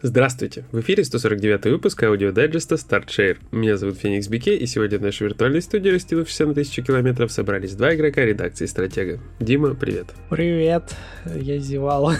Здравствуйте! В эфире 149 выпуск аудиодайджеста StartShare. Меня зовут Феникс Бике, и сегодня в нашей виртуальной студии, растянувшейся на тысячу километров, собрались два игрока редакции Стратега. Дима, привет. Привет, я зевал.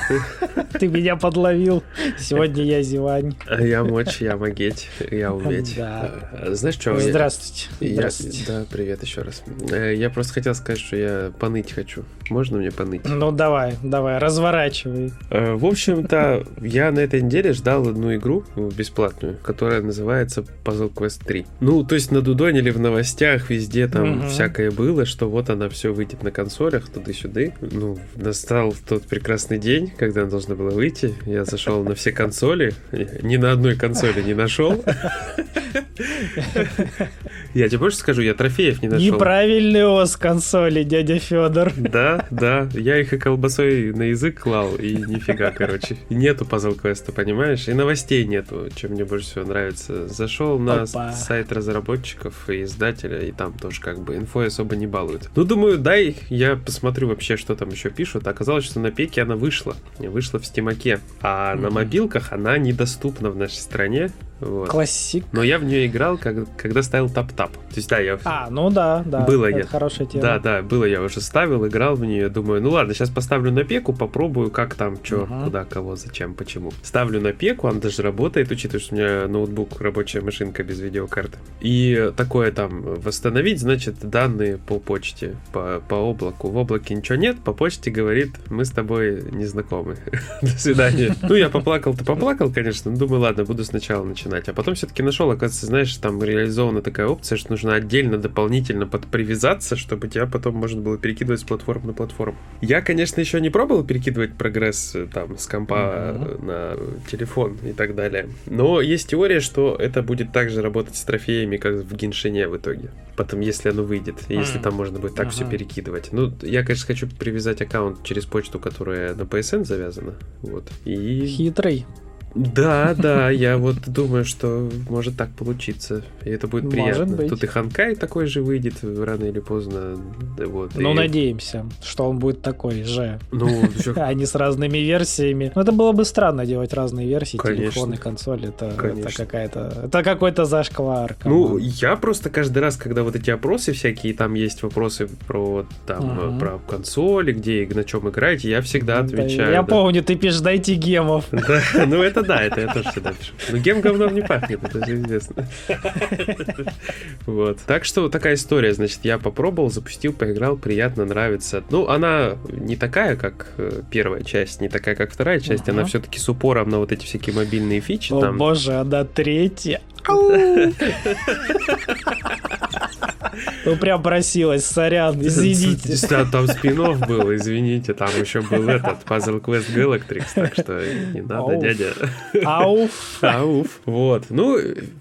Ты меня подловил. Сегодня я зевань. А я мочь, я могеть, я уметь. Да. А, Знаешь, что? Здравствуйте. Здравствуйте. Да, привет еще раз. Э, Я просто хотел сказать, что я поныть хочу. Можно мне поныть? Ну давай, давай, разворачивай. Э, В общем-то, я на этой неделе ждал одну игру ну, бесплатную, которая называется Puzzle Quest 3. Ну, то есть надудонили в новостях, везде там Мгм. всякое было, что вот она все выйдет на консолях, туды-сюды. Ну, настал тот прекрасный день, когда она должна была выйти. Я зашел на все консоли, ни на одной консоли не нашел. Я тебе больше скажу, я трофеев не нашел. Неправильный ос консоли, дядя Федор. Да, да, я их и колбасой на язык клал, и нифига, короче. Нету пазл квеста, понимаешь? И новостей нету, чем мне больше всего нравится. Зашел на Опа. сайт разработчиков и издателя, и там тоже как бы инфой особо не балуют. Ну, думаю, дай я посмотрю вообще, что там еще пишут. Оказалось, что на пеке она вышла. Вышла в стимаке. А на Мгм. мобилках она недоступна в нашей стране. Вот. Классик. Но я в нее играл, как- когда ставил тап-тап. То есть, да, я А, ну да, да. Было это я. хорошая тема. да, да, было я уже ставил, играл в нее, думаю, ну ладно, сейчас поставлю на пеку, попробую, как там, что, Мгм. куда, кого, зачем, почему. Ставлю на пеку, она даже работает, учитывая, что у меня ноутбук, рабочая машинка без видеокарты. И такое там, восстановить, значит, данные по почте, по, по облаку. В облаке ничего нет, по почте говорит, мы с тобой не знакомы. До свидания. Ну, я поплакал-то поплакал, конечно, но думаю, ладно, буду сначала начинать. А потом все-таки нашел, оказывается, знаешь, там реализована такая опция, что нужно отдельно, дополнительно подпривязаться, чтобы тебя потом можно было перекидывать с платформы на платформу. Я, конечно, еще не пробовал перекидывать прогресс э, там с компа э, на телефон и так далее. Но есть теория, что это будет также работать с трофеями, как в Геншине в итоге. Потом, если оно выйдет, если Мгм. там можно будет так все Ага. перекидывать. Ну, я, конечно, хочу привязать аккаунт через почту, которая на PSN завязана. Вот. И Хитрый. Да, да, я вот думаю, что может так получиться. И это будет Может приятно. быть. Тут и Ханкай такой же выйдет рано или поздно. Да, вот, Ну, и- надеемся, что он будет такой же. Ну, А не с разными версиями. Ну, это было бы странно делать разные версии, Конечно. телефон и консоль. Это, это какая-то. Это какой-то зашквар. Ну, come on. я просто каждый раз, когда вот эти опросы всякие, там есть вопросы про там э, про консоли, где и на чем играете, я всегда Да, отвечаю. Я да. помню, ты пишешь, дайте гемов. Да, ну это да, это я тоже всегда пишу. Но гем говном не пахнет, это же известно. Вот. Так что такая история, значит, я попробовал, запустил, поиграл, приятно, нравится. Ну, она не такая, как э, первая часть, не такая, как вторая часть, она все-таки с упором на вот эти всякие мобильные фичи. О боже, она третья. Ну прям просилась, сорян, извините. Да, там спин был, извините, там еще был этот Puzzle Quest Galactrix, так что не надо, Ауф. дядя. Ауф. Ауф. Вот. Ну,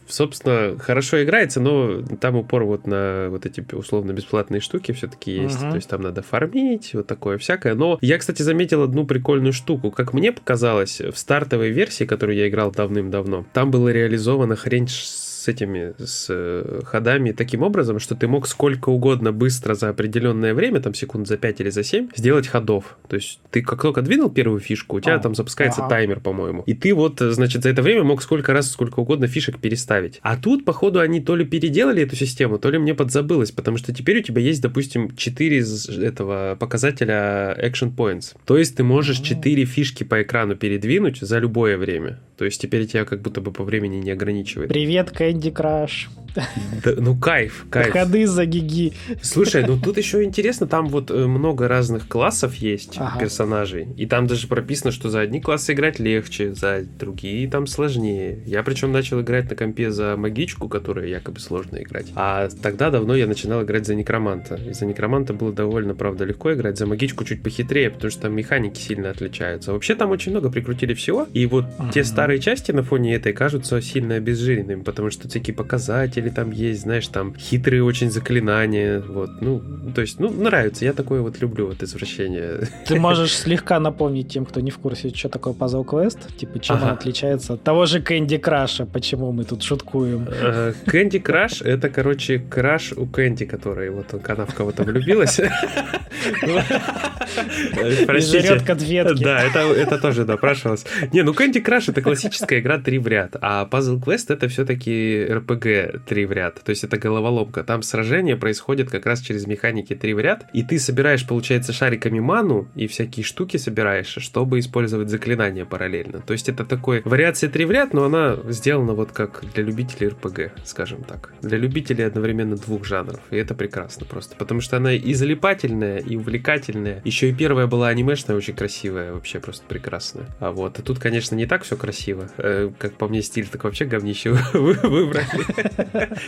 собственно, хорошо играется, но там упор вот на вот эти условно бесплатные штуки все-таки есть. То есть там надо фармить, вот такое всякое. Но я, кстати, заметил одну прикольную штуку. Как мне показалось, в стартовой версии, которую я играл давным-давно, там была реализована хрень с этими с э, ходами таким образом, что ты мог сколько угодно быстро за определенное время, там секунд за 5 или за 7, сделать ходов. То есть ты как только двинул первую фишку, у тебя А, там запускается ага. таймер, по-моему. И ты вот, э, значит, за это время мог сколько раз, сколько угодно фишек переставить. А тут, походу, они то ли переделали эту систему, то ли мне подзабылось, потому что теперь у тебя есть, допустим, 4 из этого показателя action points. То есть ты можешь А. 4 фишки по экрану передвинуть за любое время. То есть теперь тебя как будто бы по времени не ограничивает. Привет, Кэнди Краш. Да, ну кайф, кайф. Ходы за гиги. Слушай, ну тут еще интересно, там вот э, много разных классов есть Ага. персонажей, и там даже прописано, что за одни классы играть легче, за другие там сложнее. Я причем начал играть на компе за магичку, которая якобы сложно играть. А тогда давно я начинал играть за некроманта. И за некроманта было довольно, правда, легко играть, за магичку чуть похитрее, потому что там механики сильно отличаются. Вообще там очень много прикрутили всего, и вот те Ага. старые части на фоне этой кажутся сильно обезжиренными, потому что всякие показатели или там есть, знаешь, там хитрые очень заклинания, вот, ну, то есть, ну, нравится, я такое вот люблю, вот извращение. Ты можешь слегка напомнить тем, кто не в курсе, что такое Puzzle Quest, типа, чем ага. он отличается от того же Candy Crush, почему мы тут шуткуем. Candy Crush — это, короче, краш у Кэнди, который, вот она в кого-то влюбилась. Простите. конфетки. Да, это, это тоже напрашивалось. Не, ну Candy Crush это классическая игра 3 в ряд, а Puzzle Quest это все-таки RPG 3 в ряд, то есть это головоломка. Там сражение происходит как раз через механики 3 в ряд, и ты собираешь, получается, шариками ману и всякие штуки собираешь, чтобы использовать заклинания параллельно. То есть это такой вариация 3 в ряд, но она сделана вот как для любителей RPG, скажем так. Для любителей одновременно двух жанров, и это прекрасно просто, потому что она и залипательная, и увлекательная. Еще и первая была анимешная, очень красивая, вообще просто прекрасная. А вот, и тут, конечно, не так все красиво. Э, как по мне, стиль так вообще говнище выбрали.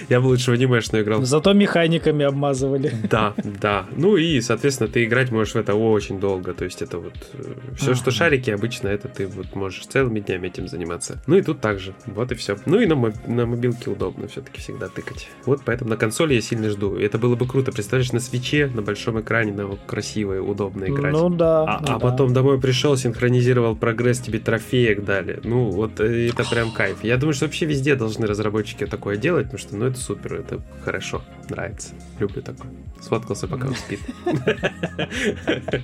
Я бы лучше в анимешную играл. Зато механиками обмазывали. Да, да. Ну и, соответственно, ты играть можешь в это очень долго. То есть это вот э, все, что шарики, обычно это ты вот можешь целыми днями этим заниматься. Ну и тут также. Вот и все. Ну и на, на мобилке удобно все-таки всегда тыкать. Вот поэтому на консоли я сильно жду. Это было бы круто. Представляешь, на свече, на большом экране, на красиво и удобно играть. Ну да. А, ну, а потом домой пришел, синхронизировал прогресс, тебе трофеек дали. Ну, вот э, это прям кайф. Я думаю, что вообще везде должны разработчики такое делать, потому что, ну, это супер, это хорошо, нравится. Люблю такое. Сфоткался, пока он спит.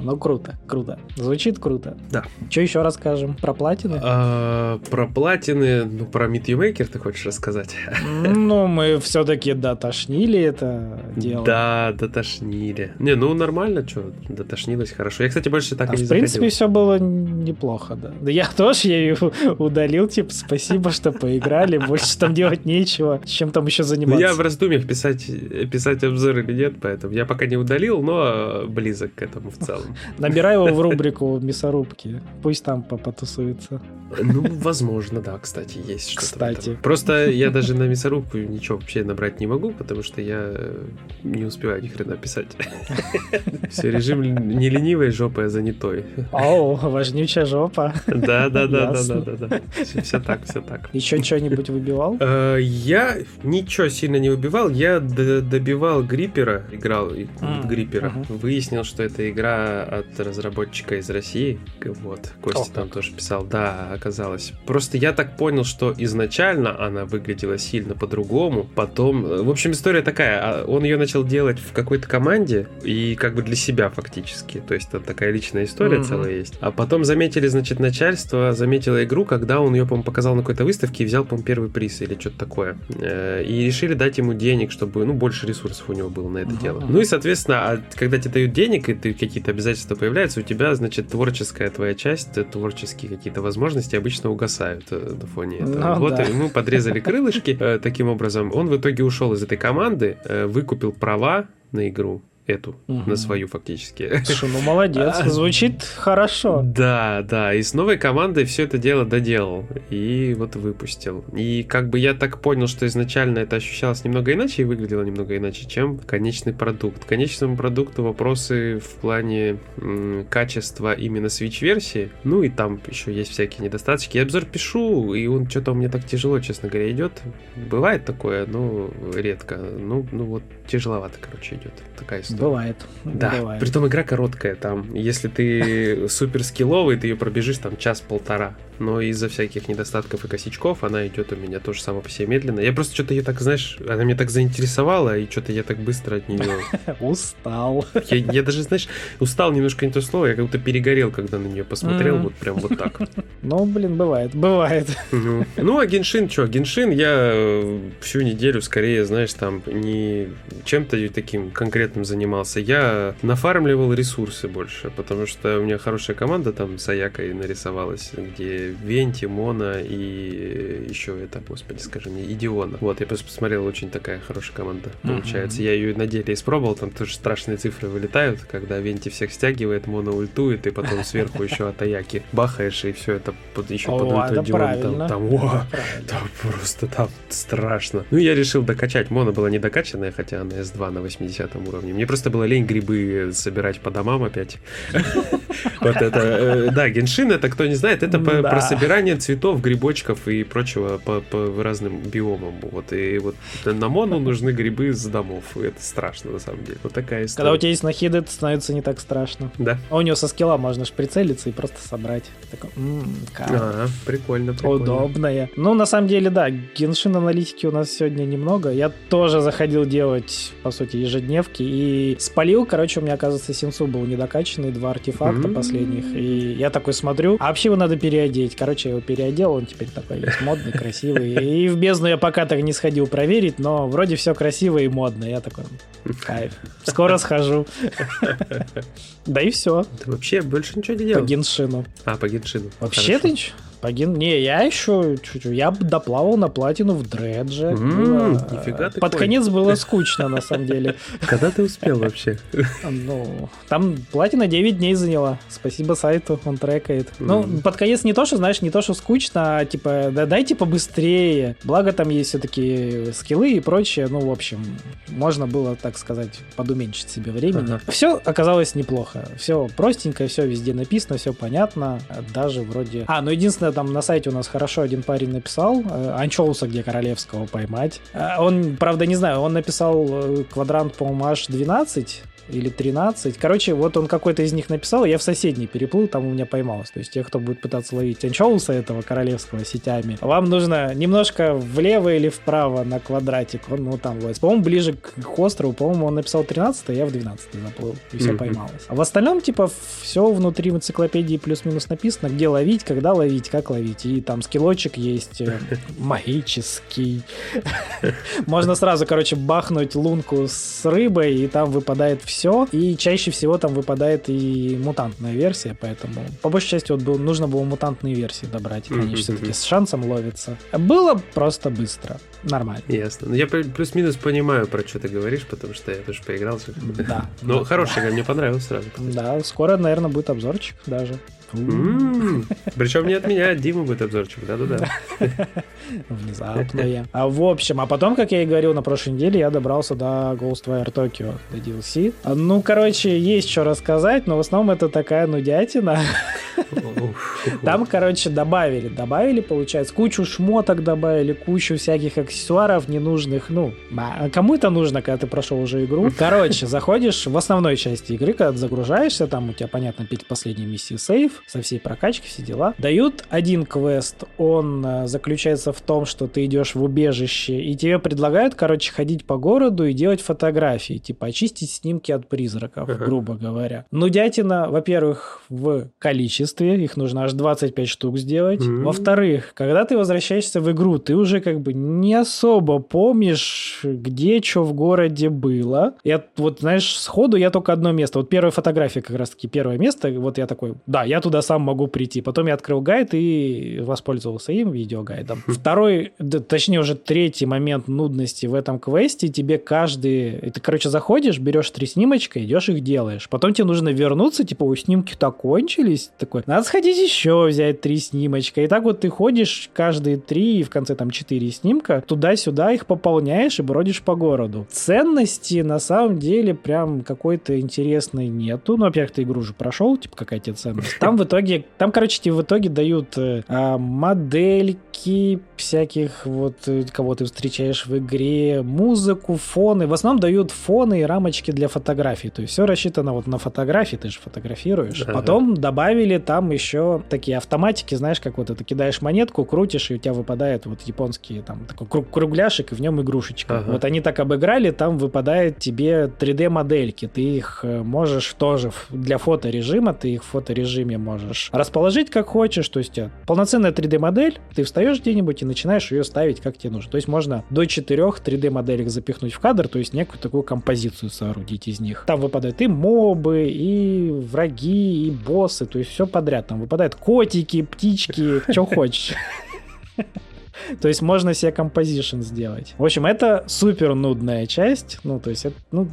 Ну, круто, круто. Звучит круто. Да. Что еще расскажем? Про платины? А, про платины, ну, про Meet ты хочешь рассказать? Ну, мы все-таки дотошнили это дело. Да, дотошнили. Не, ну, нормально, что, дотошнилось хорошо. Я, кстати, больше так а и не В принципе, все было неплохо, да. Да я тоже я ее удалил, типа, спасибо, что поиграли, больше там делать нечего. Чем там еще заниматься? Я в раздумьях писать, писать обзор или нет, поэтому я пока не удалил, но близок к этому в целом. Набирай его в рубрику мясорубки. Пусть там потусуется. Ну, возможно, да, кстати, есть что-то. Кстати. Просто я даже на мясорубку ничего вообще набрать не могу, потому что я не успеваю ни хрена писать. Все, режим не ленивой жопы, а занятой. О, важнючая жопа. Да, да, да, да, да, да, да. Все так, все так. Еще что-нибудь выбивал? Э, я ничего сильно не выбивал. Я добивал гриппера, играл гриппера. Выяснил, что это игра от разработчика из России. Вот, Костя там тоже писал. Да, оказалось. Просто я так понял, что изначально она выглядела сильно по-другому. Потом, э, в общем, история такая. А, он ее начал делать в какой-то команде и как бы для себя фактически. То есть это такая личная история mm-hmm. целая есть. А потом заметили, значит, начальство заметило игру, когда он ее, по-моему, показал на какой-то выставке и взял, по-моему, первый приз или что-то такое. Э, и решили дать ему денег, чтобы, ну, больше ресурсов у него было на это mm-hmm. дело. Ну и, соответственно, когда тебе дают денег, и ты какие-то обязательства появляются, у тебя, значит, творческая твоя часть, творческие какие-то возможности обычно угасают э, на фоне этого. Ну, вот да. ему подрезали крылышки. Э, таким образом, он в итоге ушел из этой команды, э, выкупил права на игру, эту, угу. на свою фактически. Слушай, ну молодец, а, звучит хорошо. Да, да, и с новой командой все это дело доделал, и вот выпустил. И как бы я так понял, что изначально это ощущалось немного иначе и выглядело немного иначе, чем конечный продукт. К конечному продукту вопросы в плане м, качества именно Switch-версии, ну и там еще есть всякие недостатки. Я обзор пишу, и он что-то у меня так тяжело, честно говоря, идет. Бывает такое, но редко. Ну, ну вот тяжеловато, короче, идет такая история. Бывает. Да, бывает. притом игра короткая там. Если ты супер скилловый, ты ее пробежишь там час-полтора но из-за всяких недостатков и косячков она идет у меня тоже сама по себе медленно. Я просто что-то ее так, знаешь, она меня так заинтересовала, и что-то я так быстро от нее... Устал. Я, я даже, знаешь, устал немножко не то слово, я как будто перегорел, когда на нее посмотрел, mm. вот прям вот так. Ну, блин, бывает, бывает. Ну, ну а Геншин что? Геншин я э, всю неделю скорее, знаешь, там не чем-то таким конкретным занимался. Я нафармливал ресурсы больше, потому что у меня хорошая команда там с Аякой нарисовалась, где Венти, Мона и еще это, господи, скажи мне, Идиона. Вот, я просто посмотрел, очень такая хорошая команда получается. Mm-hmm. Я ее на деле испробовал, там тоже страшные цифры вылетают, когда Венти всех стягивает, Мона ультует, и потом сверху еще от Аяки бахаешь, и все это под, еще под ульту Диона. Там, там, о, там просто там страшно. Ну, я решил докачать. Мона была не докачанная, хотя она S2 на 80 уровне. Мне просто было лень грибы собирать по домам опять. Вот это, э, да, Геншин, это кто не знает, это Про собирание цветов, грибочков и прочего по, разным биомам. Вот и вот на Мону нужны грибы с домов. Это страшно на самом деле. Вот такая история. Когда у тебя есть нахиды, это становится не так страшно. Да. А у него со скилла можно ж прицелиться и просто собрать. Такой, прикольно, прикольно. Удобное. Ну, на самом деле, да, геншин аналитики у нас сегодня немного. Я тоже заходил делать, по сути, ежедневки и спалил. Короче, у меня, оказывается, сенсу был недокачанный, два артефакта mm-hmm. последних. И я такой смотрю, а вообще его надо переодеть. Короче, я его переодел, он теперь такой весь модный, красивый. И в бездну я пока так не сходил проверить, но вроде все красиво и модно. Я такой, кайф. Скоро схожу. Да и все. Ты вообще больше ничего не делал? По геншину. А, по геншину. Вообще ты ничего? Погин... Не, я еще чуть-чуть. Я доплавал на платину в дредже. было... Нифига ты Под конец было скучно, на самом деле. Когда ты успел вообще? Ну, там платина 9 дней заняла. Спасибо сайту, он трекает. Ну, под конец не то, что, знаешь, не то, что скучно, а типа, да дайте побыстрее. Благо там есть все-таки скиллы и прочее. Ну, в общем, можно было, так сказать, подуменьшить себе времени. Все оказалось неплохо. Все простенько, все везде написано, все понятно. Даже вроде... А, ну единственное, там на сайте у нас хорошо один парень написал, э, Анчоуса, где Королевского поймать. Э, он, правда, не знаю, он написал э, квадрант, по-моему, аж 12, или 13. Короче, вот он какой-то из них написал, я в соседний переплыл, там у меня поймалось. То есть те, кто будет пытаться ловить анчоуса этого королевского сетями, вам нужно немножко влево или вправо на квадратик, он ну, там ловится. По-моему, ближе к острову, по-моему, он написал 13, а я в 12 заплыл, и все поймалось. А в остальном, типа, все внутри энциклопедии плюс-минус написано, где ловить, когда ловить, как ловить. И там скиллочек есть э, магический. Можно сразу, короче, бахнуть лунку с рыбой, и там выпадает все все, и чаще всего там выпадает и мутантная версия, поэтому по большей части вот был, нужно было мутантные версии добрать, и, конечно, все-таки с шансом ловится. Было просто быстро, нормально. Ясно. Ну, я плюс-минус понимаю, про что ты говоришь, потому что я тоже поиграл. Да. Ну, хороший, мне понравилось сразу. Да, скоро, наверное, будет обзорчик даже. Причем не от меня, от Димы будет обзорчик, да-да-да. Внезапное. А в общем, а потом, как я и говорил на прошлой неделе, я добрался до Ghostwire Tokyo, до DLC. Ну, короче, есть что рассказать, но в основном это такая нудятина. Там, короче, добавили, добавили, получается, кучу шмоток добавили, кучу всяких аксессуаров ненужных, ну, а кому это нужно, когда ты прошел уже игру? Короче, заходишь в основной части игры, когда загружаешься, там у тебя, понятно, пить последние миссии сейф, со всей прокачкой, все дела. Дают один квест, он э, заключается в том, что ты идешь в убежище, и тебе предлагают, короче, ходить по городу и делать фотографии, типа очистить снимки от призраков, uh-huh. грубо говоря. Нудятина, во-первых, в количестве, их нужно аж 25 штук сделать. Mm-hmm. Во-вторых, когда ты возвращаешься в игру, ты уже как бы не особо помнишь, где что в городе было. Я вот, знаешь, сходу я только одно место. Вот первая фотография как раз-таки первое место. Вот я такой, да, я туда сам могу прийти. Потом я открыл гайд и воспользовался им, видеогайдом. Второй, да, точнее уже третий момент нудности в этом квесте. Тебе каждый... Ты, короче, заходишь, берешь три снимочка, идешь их делаешь. Потом тебе нужно вернуться, типа, у снимки-то кончились. Такой, надо сходить еще взять три снимочка. И так вот ты ходишь каждые три и в конце там четыре снимка, туда-сюда их пополняешь и бродишь по городу. Ценности на самом деле прям какой-то интересной нету. Ну, во-первых, ты игру уже прошел, типа, какая тебе ценность. Там в итоге, там, короче, тебе в итоге дают э, а, модельки всяких вот, э, кого ты встречаешь в игре, музыку, фоны. В основном дают фоны и рамочки для фотографий. То есть все рассчитано вот на фотографии, ты же фотографируешь. Ага. Потом добавили там еще такие автоматики, знаешь, как вот это кидаешь монетку, крутишь, и у тебя выпадает вот японский там такой кругляшек, и в нем игрушечка. Ага. Вот они так обыграли, там выпадает тебе 3D-модельки. Ты их э, можешь тоже для фоторежима, ты их в фоторежиме можешь расположить как хочешь. То есть полноценная 3D-модель, ты встаешь где-нибудь и начинаешь ее ставить как тебе нужно. То есть можно до 4 3D-моделек запихнуть в кадр, то есть некую такую композицию соорудить из них. Там выпадают и мобы, и враги, и боссы, то есть все подряд. Там выпадают котики, птички, что хочешь. То есть можно себе композишн сделать. В общем, это супер нудная часть. Ну, то есть, это, ну,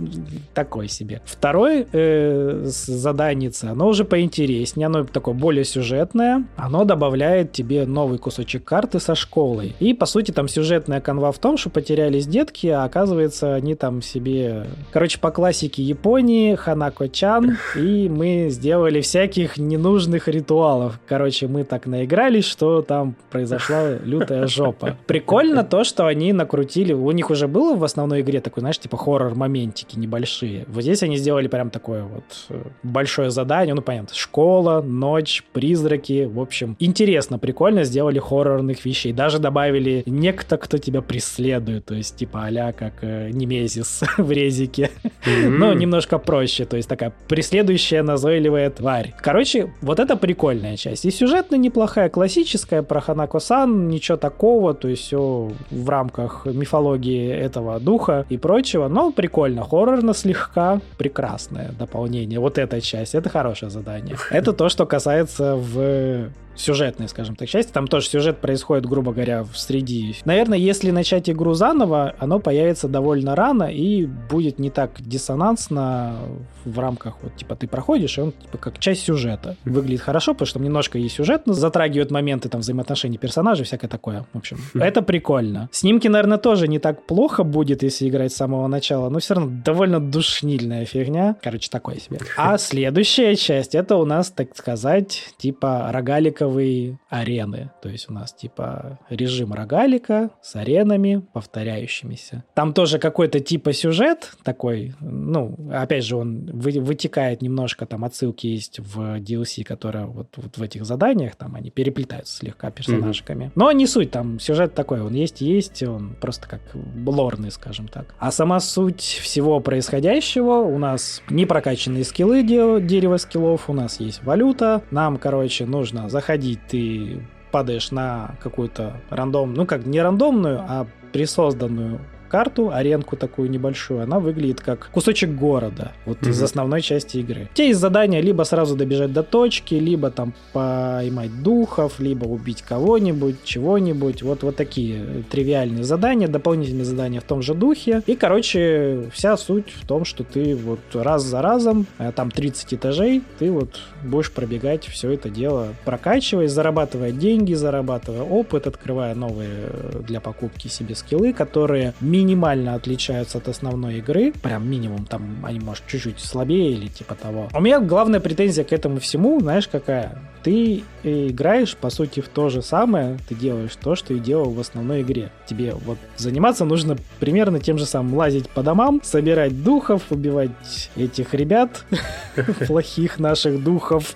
такой себе. Второй э, заданица, оно уже поинтереснее, оно такое более сюжетное. Оно добавляет тебе новый кусочек карты со школой. И, по сути, там сюжетная канва в том, что потерялись детки, а оказывается, они там себе... Короче, по классике Японии, Ханако-чан, и мы сделали всяких ненужных ритуалов. Короче, мы так наигрались, что там произошла лютая жопа. Прикольно то, что они накрутили... У них уже было в основной игре такой, знаешь, типа хоррор-моментики небольшие. Вот здесь они сделали прям такое вот э, большое задание. Ну, понятно, школа, ночь, призраки. В общем, интересно, прикольно сделали хоррорных вещей. Даже добавили некто, кто тебя преследует. То есть, типа, а как э, Немезис в резике. Mm-hmm. Но немножко проще. То есть, такая преследующая назойливая тварь. Короче, вот это прикольная часть. И сюжетно неплохая, классическая про Ханако-сан, ничего такого, то есть все в рамках мифологии этого духа и прочего, но прикольно, хоррорно слегка, прекрасное дополнение. Вот эта часть, это хорошее задание. Это то, что касается в сюжетной, скажем так, части. Там тоже сюжет происходит, грубо говоря, в среди. Наверное, если начать игру заново, оно появится довольно рано и будет не так диссонансно в рамках, вот, типа, ты проходишь, и он, типа, как часть сюжета. Выглядит хорошо, потому что там немножко и сюжет затрагивает моменты, там, взаимоотношений персонажей, всякое такое. В общем, это прикольно. Снимки, наверное, тоже не так плохо будет, если играть с самого начала, но все равно довольно душнильная фигня. Короче, такое себе. А следующая часть, это у нас, так сказать, типа рогалика рогаликовые арены. То есть у нас типа режим рогалика с аренами повторяющимися. Там тоже какой-то типа сюжет такой, ну, опять же, он вы, вытекает немножко, там отсылки есть в DLC, которые вот, вот в этих заданиях, там они переплетаются слегка персонажиками. Mm-hmm. Но не суть, там сюжет такой, он есть есть, он просто как лорный, скажем так. А сама суть всего происходящего у нас не прокачанные скиллы, дерево скиллов, у нас есть валюта, нам, короче, нужно заходить ходить, ты падаешь на какую-то рандом, ну как не рандомную, а присозданную карту, аренку такую небольшую, она выглядит как кусочек города, вот mm-hmm. из основной части игры. У тебя есть задание либо сразу добежать до точки, либо там поймать духов, либо убить кого-нибудь, чего-нибудь. Вот, вот такие тривиальные задания, дополнительные задания в том же духе. И, короче, вся суть в том, что ты вот раз за разом, э, там 30 этажей, ты вот будешь пробегать все это дело, прокачивая, зарабатывая деньги, зарабатывая опыт, открывая новые э, для покупки себе скиллы, которые минимально отличаются от основной игры. Прям минимум, там они, может, чуть-чуть слабее или типа того. У меня главная претензия к этому всему, знаешь, какая? Ты играешь, по сути, в то же самое, ты делаешь то, что и делал в основной игре. Тебе вот заниматься нужно примерно тем же самым. Лазить по домам, собирать духов, убивать этих ребят, плохих наших духов,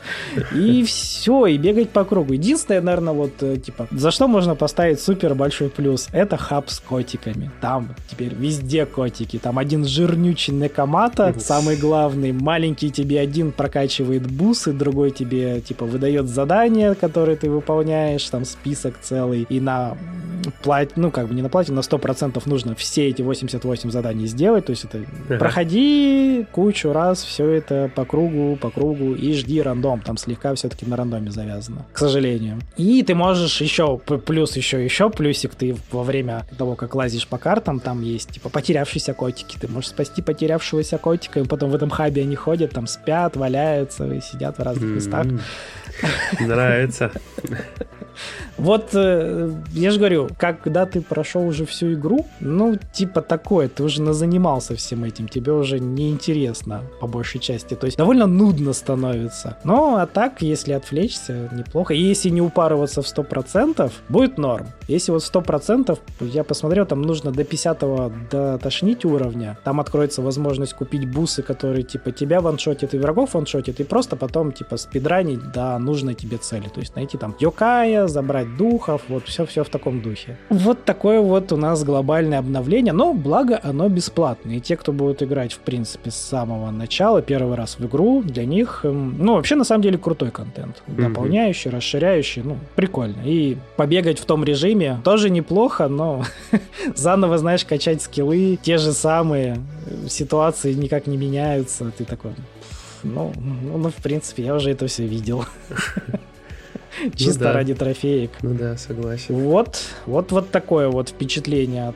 и все, и бегать по кругу. Единственное, наверное, вот, э, типа, за что можно поставить супер большой плюс, это хаб с котиками. Там теперь везде котики. Там один жирнючий Некомата, самый главный, маленький тебе один прокачивает бусы, другой тебе, типа, выдает дает задание, которое ты выполняешь, там список целый, и на плат, ну, как бы не на плате, на 100% нужно все эти 88 заданий сделать, то есть это ага. проходи кучу раз все это по кругу, по кругу и жди рандом, там слегка все-таки на рандоме завязано, к сожалению. И ты можешь еще, плюс еще, еще плюсик, ты во время того, как лазишь по картам, там есть, типа, потерявшиеся котики, ты можешь спасти потерявшегося котика, и потом в этом хабе они ходят, там спят, валяются и сидят в разных местах. Нравится. Вот э, я же говорю, когда ты прошел уже всю игру, ну, типа такое, ты уже занимался всем этим, тебе уже неинтересно по большей части. То есть довольно нудно становится. Но а так, если отвлечься, неплохо. И если не упарываться в 100%, будет норм. Если вот 100%, я посмотрел, там нужно до 50-го дотошнить уровня. Там откроется возможность купить бусы, которые типа тебя ваншотят и врагов ваншотят, и просто потом типа спидранить до нужной тебе цели. То есть найти там Йокая, забрать духов, вот все-все в таком духе. Вот такое вот у нас глобальное обновление, но благо оно бесплатное. И те, кто будут играть, в принципе, с самого начала, первый раз в игру, для них, эм, ну, вообще, на самом деле, крутой контент. Дополняющий, расширяющий, ну, прикольно. И побегать в том режиме тоже неплохо, но заново, знаешь, качать скиллы, те же самые, ситуации никак не меняются, ты такой... Ну, ну, в принципе, я уже это все видел. Чисто ну, да. ради трофеек. Ну да, согласен. Вот, вот, вот такое вот впечатление от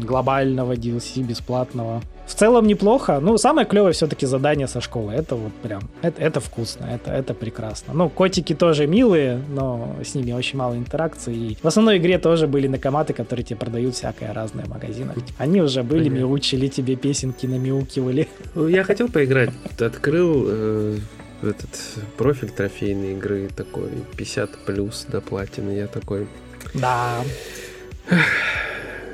глобального DLC бесплатного. В целом неплохо. Ну, самое клевое все-таки задание со школы. Это вот прям, это, это вкусно, это, это прекрасно. Ну, котики тоже милые, но с ними очень мало интеракции. И в основной игре тоже были накоматы, которые тебе продают всякое разное в магазинах. Они уже были, Понятно. мяучили тебе песенки, намяукивали. Ну, я хотел поиграть. Открыл э, этот профиль трофейной игры такой 50 плюс до платины. Я такой... Да.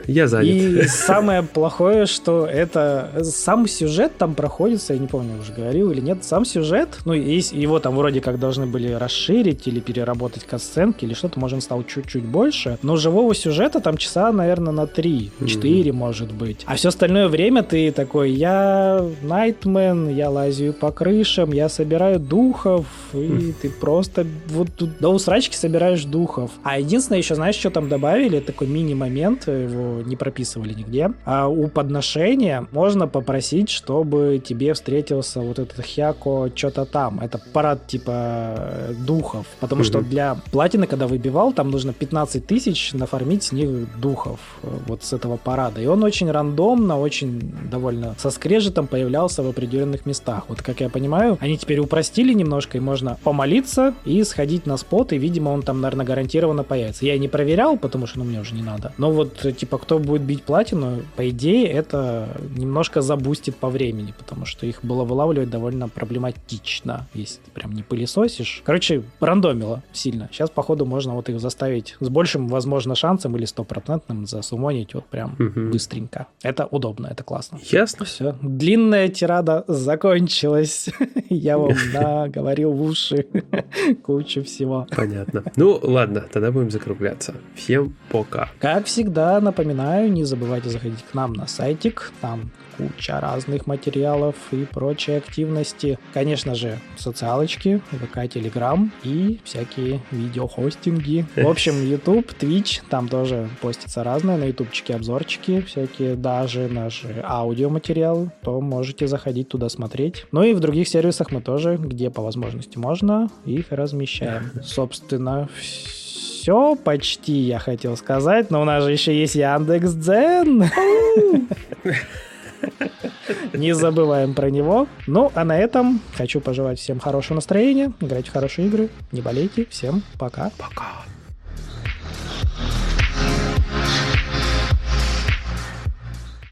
Я занят. И самое плохое, что это сам сюжет там проходится, я не помню, уже говорил или нет, сам сюжет, ну, есть, его там вроде как должны были расширить или переработать касценки или что-то, может, он стал чуть-чуть больше, но живого сюжета там часа, наверное, на 3, 4, mm-hmm. может быть. А все остальное время ты такой, я Найтмен, я лазю по крышам, я собираю духов, и mm-hmm. ты просто вот тут до усрачки собираешь духов. А единственное, еще знаешь, что там добавили? Такой мини-момент, его не прописывали нигде. А у подношения можно попросить, чтобы тебе встретился вот этот Хяко что-то там. Это парад типа духов. Потому угу. что для платины, когда выбивал, там нужно 15 тысяч нафармить с них духов э, вот с этого парада. И он очень рандомно, очень довольно со скрежетом появлялся в определенных местах. Вот как я понимаю, они теперь упростили немножко, и можно помолиться и сходить на спот, и, видимо, он там, наверное, гарантированно появится. Я не проверял, потому что ну, мне уже не надо. Но вот, типа, кто будет бить платину, по идее, это немножко забустит по времени, потому что их было вылавливать довольно проблематично, если ты прям не пылесосишь. Короче, рандомило сильно. Сейчас, походу, можно вот их заставить с большим, возможно, шансом или стопроцентным засумонить вот прям угу. быстренько. Это удобно, это классно. Ясно. Все. Длинная тирада закончилась. Я вам, да, говорил в уши кучу всего. Понятно. Ну, ладно, тогда будем закругляться. Всем пока. Как всегда, напоминаю, напоминаю, не забывайте заходить к нам на сайтик, там куча разных материалов и прочей активности. Конечно же, социалочки, ВК, Телеграм и всякие видеохостинги. В общем, YouTube, Twitch, там тоже постится разное, на ютубчике обзорчики всякие, даже наши аудиоматериалы, то можете заходить туда смотреть. Ну и в других сервисах мы тоже, где по возможности можно, их размещаем. Собственно, все все почти, я хотел сказать, но у нас же еще есть Яндекс Дзен. Не забываем про него. Ну, а на этом хочу пожелать всем хорошего настроения, играть в хорошие игры, не болейте. Всем пока. Пока.